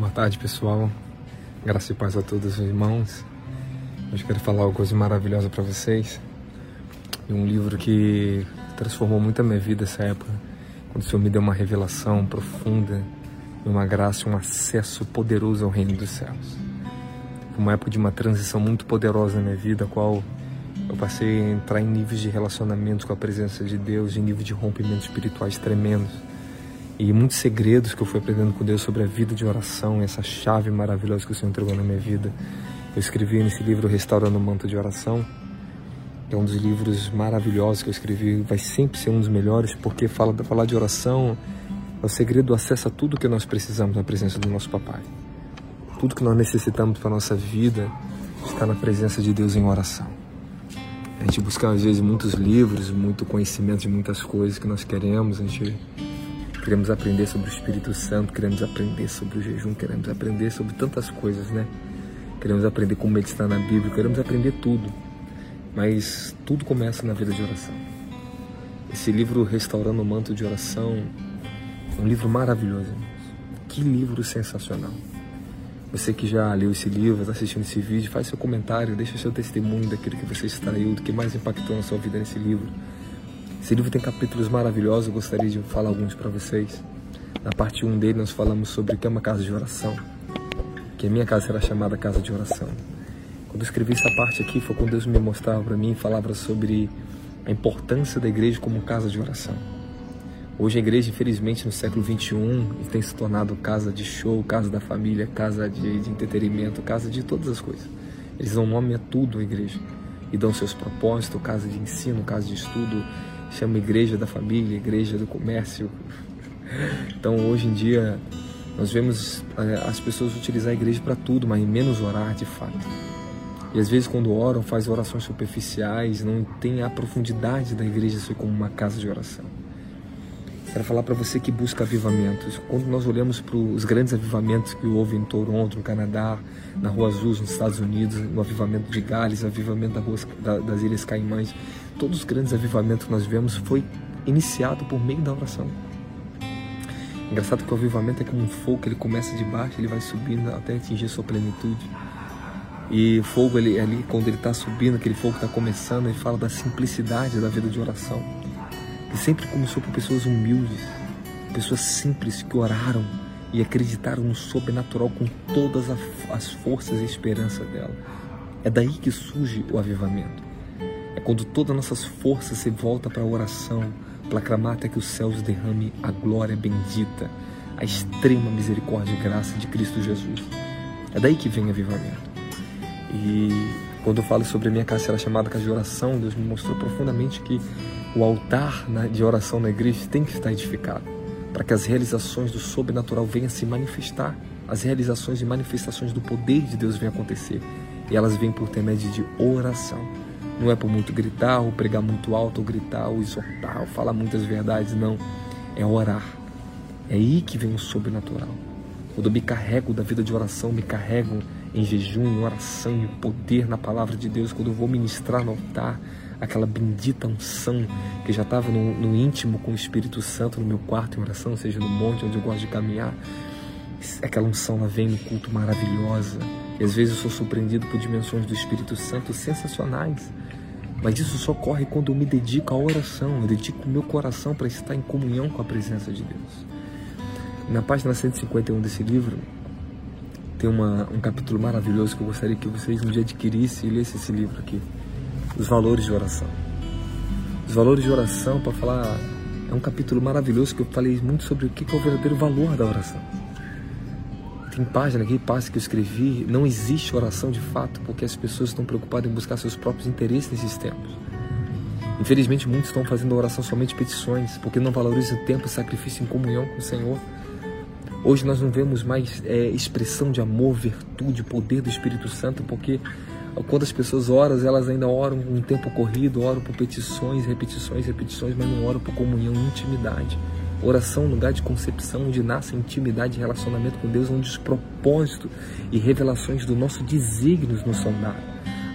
Boa tarde, pessoal. Graça e paz a todos os irmãos. Hoje quero falar uma coisa maravilhosa para vocês. Um livro que transformou muito a minha vida essa época, quando o Senhor me deu uma revelação profunda, uma graça, um acesso poderoso ao reino dos céus. Uma época de uma transição muito poderosa na minha vida, a qual eu passei a entrar em níveis de relacionamentos com a presença de Deus, em níveis de rompimentos espirituais tremendos e muitos segredos que eu fui aprendendo com Deus sobre a vida de oração, essa chave maravilhosa que o Senhor entregou na minha vida. Eu escrevi nesse livro Restaurando o Manto de Oração, é um dos livros maravilhosos que eu escrevi, vai sempre ser um dos melhores, porque fala, falar de oração é o segredo do acesso a tudo que nós precisamos na presença do nosso Papai. Tudo que nós necessitamos para a nossa vida está na presença de Deus em oração. A gente busca às vezes muitos livros, muito conhecimento de muitas coisas que nós queremos, a gente Queremos aprender sobre o Espírito Santo, queremos aprender sobre o jejum, queremos aprender sobre tantas coisas, né? Queremos aprender como meditar na Bíblia, queremos aprender tudo. Mas tudo começa na vida de oração. Esse livro Restaurando o Manto de Oração é um livro maravilhoso. Que livro sensacional. Você que já leu esse livro, está assistindo esse vídeo, faz seu comentário, deixa seu testemunho daquilo que você extraiu, do que mais impactou na sua vida nesse livro. Esse livro tem capítulos maravilhosos, eu gostaria de falar alguns para vocês. Na parte 1 dele nós falamos sobre o que é uma casa de oração, que a minha casa será chamada casa de oração. Quando eu escrevi essa parte aqui foi quando Deus me mostrava para mim, falava sobre a importância da igreja como casa de oração. Hoje a igreja, infelizmente, no século 21, tem se tornado casa de show, casa da família, casa de, de entretenimento, casa de todas as coisas. Eles dão nome a tudo a igreja e dão seus propósitos, casa de ensino, casa de estudo, chama igreja da família, igreja do comércio. Então hoje em dia nós vemos é, as pessoas utilizar a igreja para tudo, mas menos orar de fato. E às vezes quando oram, faz orações superficiais, não tem a profundidade da igreja ser como uma casa de oração. Quero falar para você que busca avivamentos. Quando nós olhamos para os grandes avivamentos que houve em Toronto, no Canadá, na Rua Azul, nos Estados Unidos, no avivamento de Gales, avivamento da Rua, da, das Ilhas Caimães, todos os grandes avivamentos que nós vemos foi iniciado por meio da oração. Engraçado que o avivamento é como um fogo, ele começa de baixo, ele vai subindo até atingir sua plenitude. E o fogo, ele, ali, quando ele está subindo, aquele fogo está começando, ele fala da simplicidade da vida de oração que sempre começou por pessoas humildes, pessoas simples que oraram e acreditaram no sobrenatural com todas as forças e esperança dela. É daí que surge o avivamento. É quando todas as nossas forças se voltam para a oração, para clamar até que os céus derrame a glória bendita, a extrema misericórdia e graça de Cristo Jesus. É daí que vem o avivamento. E quando eu falo sobre a minha casa, ela chamada casa de oração, Deus me mostrou profundamente que o altar de oração na igreja tem que estar edificado para que as realizações do sobrenatural venham se manifestar, as realizações e manifestações do poder de Deus venham acontecer. E elas vêm por intermédio de oração. Não é por muito gritar, ou pregar muito alto, ou gritar, ou exortar, ou falar muitas verdades, não. É orar. É aí que vem o sobrenatural. Quando eu me carrego da vida de oração, me carrego em jejum, em oração, em poder na palavra de Deus, quando eu vou ministrar no altar, aquela bendita unção que já estava no, no, íntimo com o Espírito Santo no meu quarto em oração, seja no monte onde eu gosto de caminhar. Aquela unção ela vem no culto maravilhosa. E às vezes eu sou surpreendido por dimensões do Espírito Santo sensacionais. Mas isso só ocorre quando eu me dedico à oração, eu dedico o meu coração para estar em comunhão com a presença de Deus. Na página 151 desse livro, tem uma, um capítulo maravilhoso que eu gostaria que vocês um dia adquirissem e lessem esse livro aqui os valores de oração. Os valores de oração, para falar, é um capítulo maravilhoso que eu falei muito sobre o que é o verdadeiro valor da oração. Tem página aqui, página que eu escrevi, não existe oração de fato, porque as pessoas estão preocupadas em buscar seus próprios interesses nesses tempos. Infelizmente, muitos estão fazendo oração somente petições, porque não valorizam o tempo e sacrifício em comunhão com o Senhor. Hoje nós não vemos mais é, expressão de amor, virtude, poder do Espírito Santo, porque quando as pessoas oram, elas ainda oram um tempo corrido, oram por petições, repetições, repetições, mas não oram por comunhão intimidade. Oração lugar de concepção onde nasce intimidade e relacionamento com Deus, onde os propósitos e revelações do nosso desígnios nos são dados,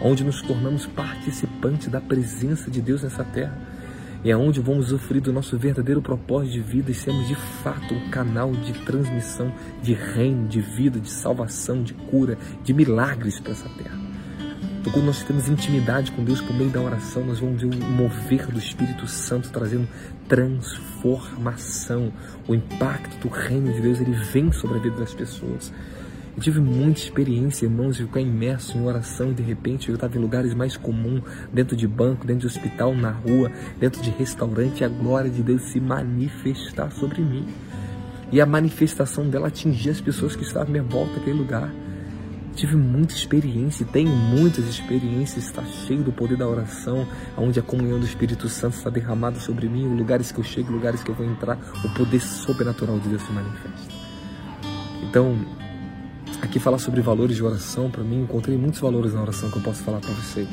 onde nos tornamos participantes da presença de Deus nessa terra. E é onde vamos usufruir do nosso verdadeiro propósito de vida e sermos de fato um canal de transmissão de reino, de vida, de salvação, de cura, de milagres para essa terra. Quando nós temos intimidade com Deus por meio da oração, nós vamos ver o mover do Espírito Santo trazendo transformação. O impacto do reino de Deus ele vem sobre a vida das pessoas. Eu tive muita experiência, irmãos, de ficar imerso em oração e de repente eu estava em lugares mais comuns, dentro de banco, dentro de hospital, na rua, dentro de restaurante, e a glória de Deus se manifestar sobre mim. E a manifestação dela atingir as pessoas que estavam à minha volta naquele lugar. Tive muita experiência, tenho muitas experiências, está cheio do poder da oração, onde a comunhão do Espírito Santo está derramada sobre mim, lugares que eu chego, lugares que eu vou entrar, o poder sobrenatural de Deus se manifesta. Então, aqui falar sobre valores de oração, para mim, encontrei muitos valores na oração que eu posso falar para vocês.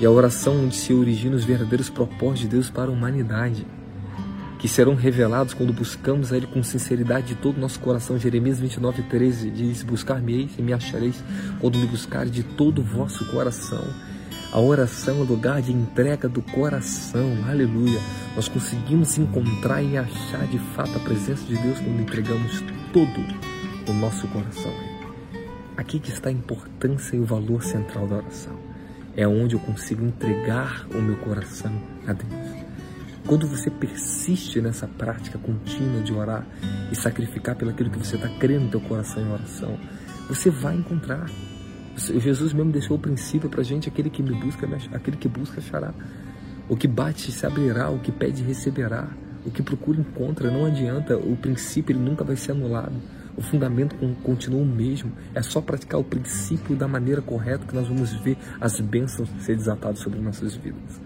E a oração onde se originam os verdadeiros propósitos de Deus para a humanidade, que serão revelados quando buscamos a Ele com sinceridade de todo o nosso coração. Jeremias 29, 13 diz: Buscar-me-eis e me achareis quando me buscares de todo o vosso coração. A oração é lugar de entrega do coração, aleluia. Nós conseguimos encontrar e achar de fato a presença de Deus quando entregamos todo o nosso coração. Aqui que está a importância e o valor central da oração. É onde eu consigo entregar o meu coração a Deus. Quando você persiste nessa prática contínua de orar e sacrificar pelo aquilo que você está crendo no teu coração em oração, você vai encontrar. Jesus mesmo deixou o princípio para a gente: aquele que me busca, aquele que busca achará. O que bate se abrirá, o que pede receberá, o que procura encontra. Não adianta, o princípio ele nunca vai ser anulado. O fundamento continua o mesmo. É só praticar o princípio da maneira correta que nós vamos ver as bênçãos ser desatadas sobre nossas vidas.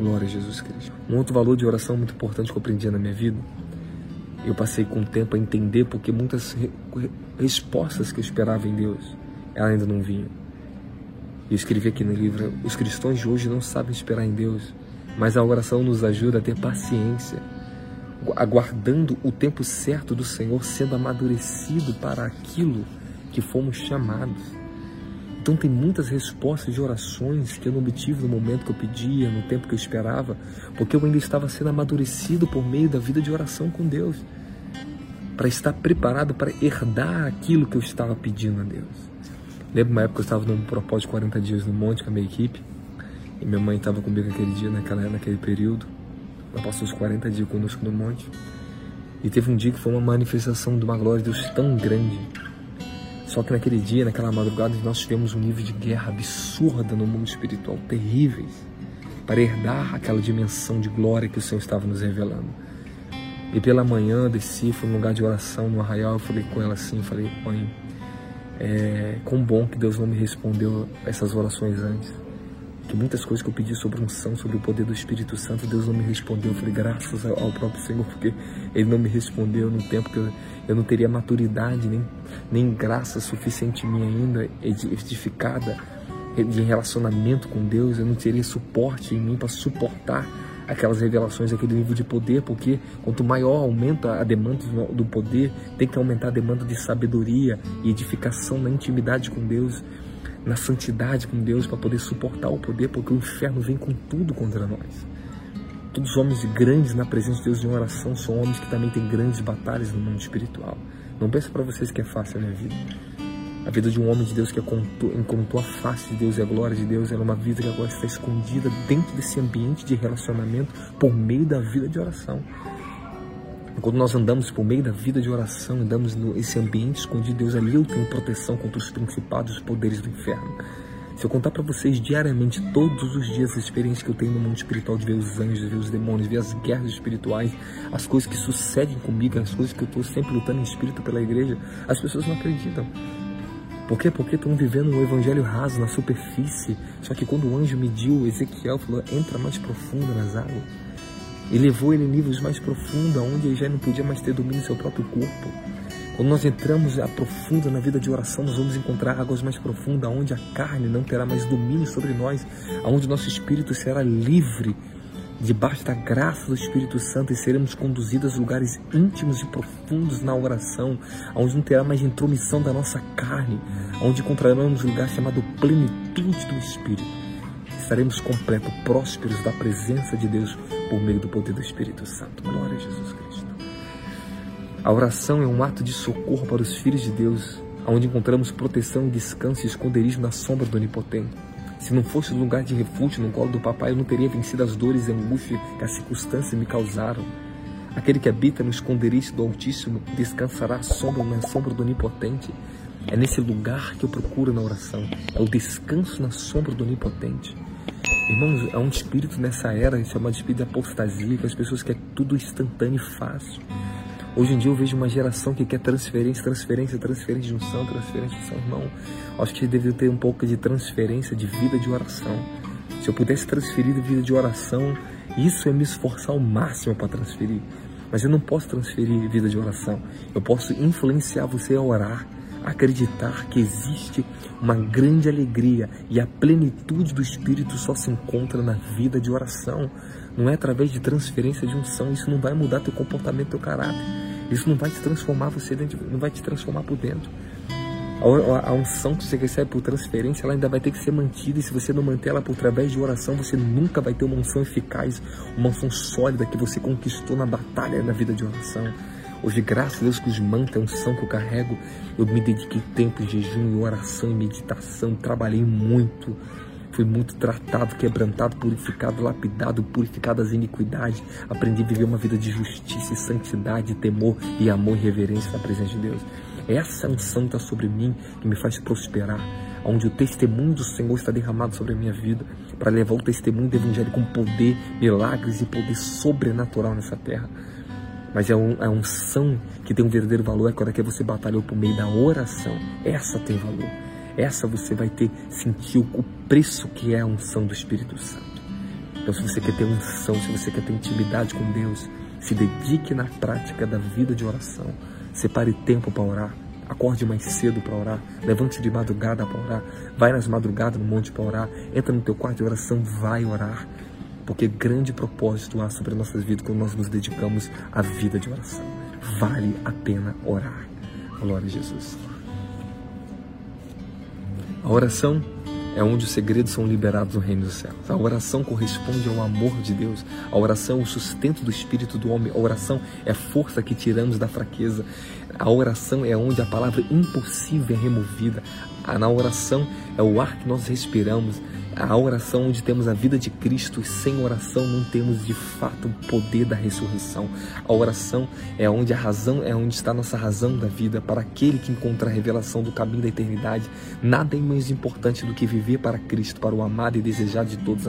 Glória a Jesus Cristo. Um outro valor de oração muito importante que eu aprendi na minha vida, eu passei com o tempo a entender porque muitas respostas que eu esperava em Deus, ela ainda não vinham. Eu escrevi aqui no livro, os cristãos de hoje não sabem esperar em Deus, mas a oração nos ajuda a ter paciência, aguardando o tempo certo do Senhor, sendo amadurecido para aquilo que fomos chamados. Então tem muitas respostas de orações que eu não obtive no momento que eu pedia, no tempo que eu esperava, porque eu ainda estava sendo amadurecido por meio da vida de oração com Deus, para estar preparado para herdar aquilo que eu estava pedindo a Deus. Lembro uma época que eu estava num propósito de 40 dias no monte com a minha equipe, e minha mãe estava comigo naquele dia, naquela, naquele período. Ela passou os 40 dias conosco no monte. E teve um dia que foi uma manifestação de uma glória de Deus tão grande só que naquele dia, naquela madrugada, nós tivemos um nível de guerra absurda no mundo espiritual, terríveis, para herdar aquela dimensão de glória que o Senhor estava nos revelando. E pela manhã desci, fui num lugar de oração no arraial, eu falei com ela assim, falei, mãe, é, quão bom que Deus não me respondeu essas orações antes que muitas coisas que eu pedi sobre unção, sobre o poder do Espírito Santo, Deus não me respondeu. Eu falei, graças ao próprio Senhor, porque Ele não me respondeu no tempo que eu, eu não teria maturidade, nem, nem graça suficiente em mim ainda, edificada de relacionamento com Deus, eu não teria suporte em mim para suportar aquelas revelações, aquele nível de poder, porque quanto maior aumenta a demanda do poder, tem que aumentar a demanda de sabedoria e edificação na intimidade com Deus na santidade com Deus para poder suportar o poder, porque o inferno vem com tudo contra nós. Todos os homens grandes na presença de Deus em oração são homens que também têm grandes batalhas no mundo espiritual. Não pense para vocês que é fácil a minha vida. A vida de um homem de Deus que encontrou a face de Deus e a glória de Deus era uma vida que agora está escondida dentro desse ambiente de relacionamento por meio da vida de oração. Quando nós andamos por meio da vida de oração, andamos nesse ambiente escondido, Deus ali eu tenho proteção contra os principados e poderes do inferno. Se eu contar para vocês diariamente, todos os dias, a experiência que eu tenho no mundo espiritual de ver os anjos, de ver os demônios, de ver as guerras espirituais, as coisas que sucedem comigo, as coisas que eu estou sempre lutando em espírito pela igreja, as pessoas não acreditam. Por quê? Porque estão vivendo um evangelho raso, na superfície. Só que quando o anjo mediu, Ezequiel falou: entra mais profundo nas águas e levou ele em níveis mais profundos, onde ele já não podia mais ter domínio do seu próprio corpo. Quando nós entramos a profunda na vida de oração, nós vamos encontrar águas mais profundas, onde a carne não terá mais domínio sobre nós, onde nosso espírito será livre. Debaixo da graça do Espírito Santo e seremos conduzidos a lugares íntimos e profundos na oração, onde não terá mais intromissão da nossa carne, onde encontraremos um lugar chamado plenitude do Espírito. Estaremos completos, prósperos da presença de Deus por meio do poder do Espírito Santo. Glória a Jesus Cristo. A oração é um ato de socorro para os filhos de Deus, onde encontramos proteção, descanso e esconderijo na sombra do Onipotente. Se não fosse o lugar de refúgio no colo do papai, eu não teria vencido as dores e angústia que as circunstâncias me causaram. Aquele que habita no esconderijo do Altíssimo descansará à sombra, na sombra do Onipotente. É nesse lugar que eu procuro na oração. É o descanso na sombra do Onipotente. Irmãos, há um espírito nessa era chamado espírito de apostasia, que as pessoas querem tudo instantâneo e fácil. Hoje em dia eu vejo uma geração que quer transferência, transferência, transferência de unção, transferência de unção, irmão. Acho que deveria ter um pouco de transferência de vida de oração. Se eu pudesse transferir de vida de oração, isso é me esforçar ao máximo para transferir. Mas eu não posso transferir vida de oração. Eu posso influenciar você a orar, acreditar que existe uma grande alegria e a plenitude do Espírito só se encontra na vida de oração. Não é através de transferência de unção. Isso não vai mudar teu comportamento, teu caráter. Isso não vai te transformar você dentro, não vai te transformar por dentro. A, unção que você recebe por transferência, ela ainda vai ter que ser mantida. E se você não manter ela por através de oração, você nunca vai ter uma unção eficaz, uma unção sólida que você conquistou na batalha na vida de oração. Hoje, graças a Deus, que os mantos a unção que eu carrego. Eu me dediquei tempo em jejum, em oração, em meditação. Trabalhei muito. Fui muito tratado, quebrantado, purificado, lapidado, purificado das iniquidades. Aprendi a viver uma vida de justiça e santidade, temor e amor e reverência na presença de Deus. Essa unção está sobre mim que me faz prosperar, onde o testemunho do Senhor está derramado sobre a minha vida, para levar o testemunho do Evangelho com poder, milagres e poder sobrenatural nessa terra. Mas é, um, é a unção que tem um verdadeiro valor é quando é que você batalhou por meio da oração. Essa tem valor. Essa você vai ter, sentir o preço que é a unção do Espírito Santo. Então, se você quer ter unção, se você quer ter intimidade com Deus, se dedique na prática da vida de oração. Separe tempo para orar. Acorde mais cedo para orar. Levante de madrugada para orar. Vai nas madrugadas no monte para orar. Entra no teu quarto de oração, vai orar. Porque grande propósito há sobre nossas vidas quando nós nos dedicamos à vida de oração. Vale a pena orar. Glória a Jesus. A oração é onde os segredos são liberados no reino dos céus. A oração corresponde ao amor de Deus. A oração é o sustento do espírito do homem. A oração é a força que tiramos da fraqueza. A oração é onde a palavra impossível é removida. Na oração é o ar que nós respiramos a oração onde temos a vida de Cristo e sem oração não temos de fato o poder da ressurreição. A oração é onde a razão é onde está a nossa razão da vida para aquele que encontra a revelação do caminho da eternidade. Nada é mais importante do que viver para Cristo, para o amado e desejado de todas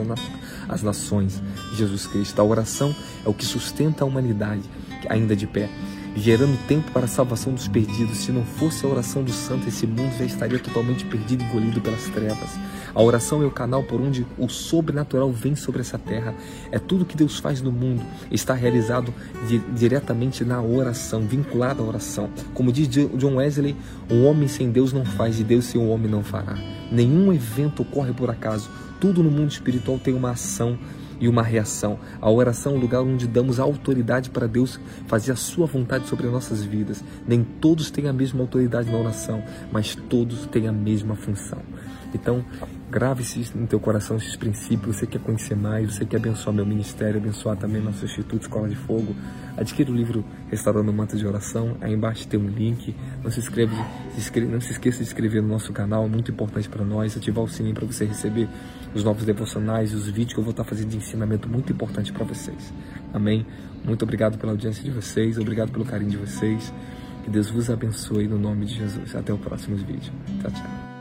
as nações, Jesus Cristo. A oração é o que sustenta a humanidade ainda de pé gerando tempo para a salvação dos perdidos. Se não fosse a oração do santo, esse mundo já estaria totalmente perdido e engolido pelas trevas. A oração é o canal por onde o sobrenatural vem sobre essa terra. É tudo que Deus faz no mundo está realizado di diretamente na oração, vinculado à oração. Como diz John Wesley, um homem sem Deus não faz e Deus sem um homem não fará. Nenhum evento ocorre por acaso. Tudo no mundo espiritual tem uma ação e uma reação. A oração é o lugar onde damos autoridade para Deus fazer a sua vontade sobre as nossas vidas. Nem todos têm a mesma autoridade na oração, mas todos têm a mesma função. Então, grave-se no teu coração esses princípios. Você quer conhecer mais, você quer abençoar meu ministério, abençoar também nosso Instituto Escola de Fogo. Adquira o livro Restaurando o Manto de Oração. Aí embaixo tem um link. Não se, inscreve, se inscreve, não se esqueça de se inscrever no nosso canal, muito importante para nós. Ativar o sininho para você receber os novos devocionais e os vídeos que eu vou estar fazendo de ensinamento muito importante para vocês. Amém? Muito obrigado pela audiência de vocês, obrigado pelo carinho de vocês. Que Deus vos abençoe no nome de Jesus. Até o próximo vídeo. Tchau, tchau.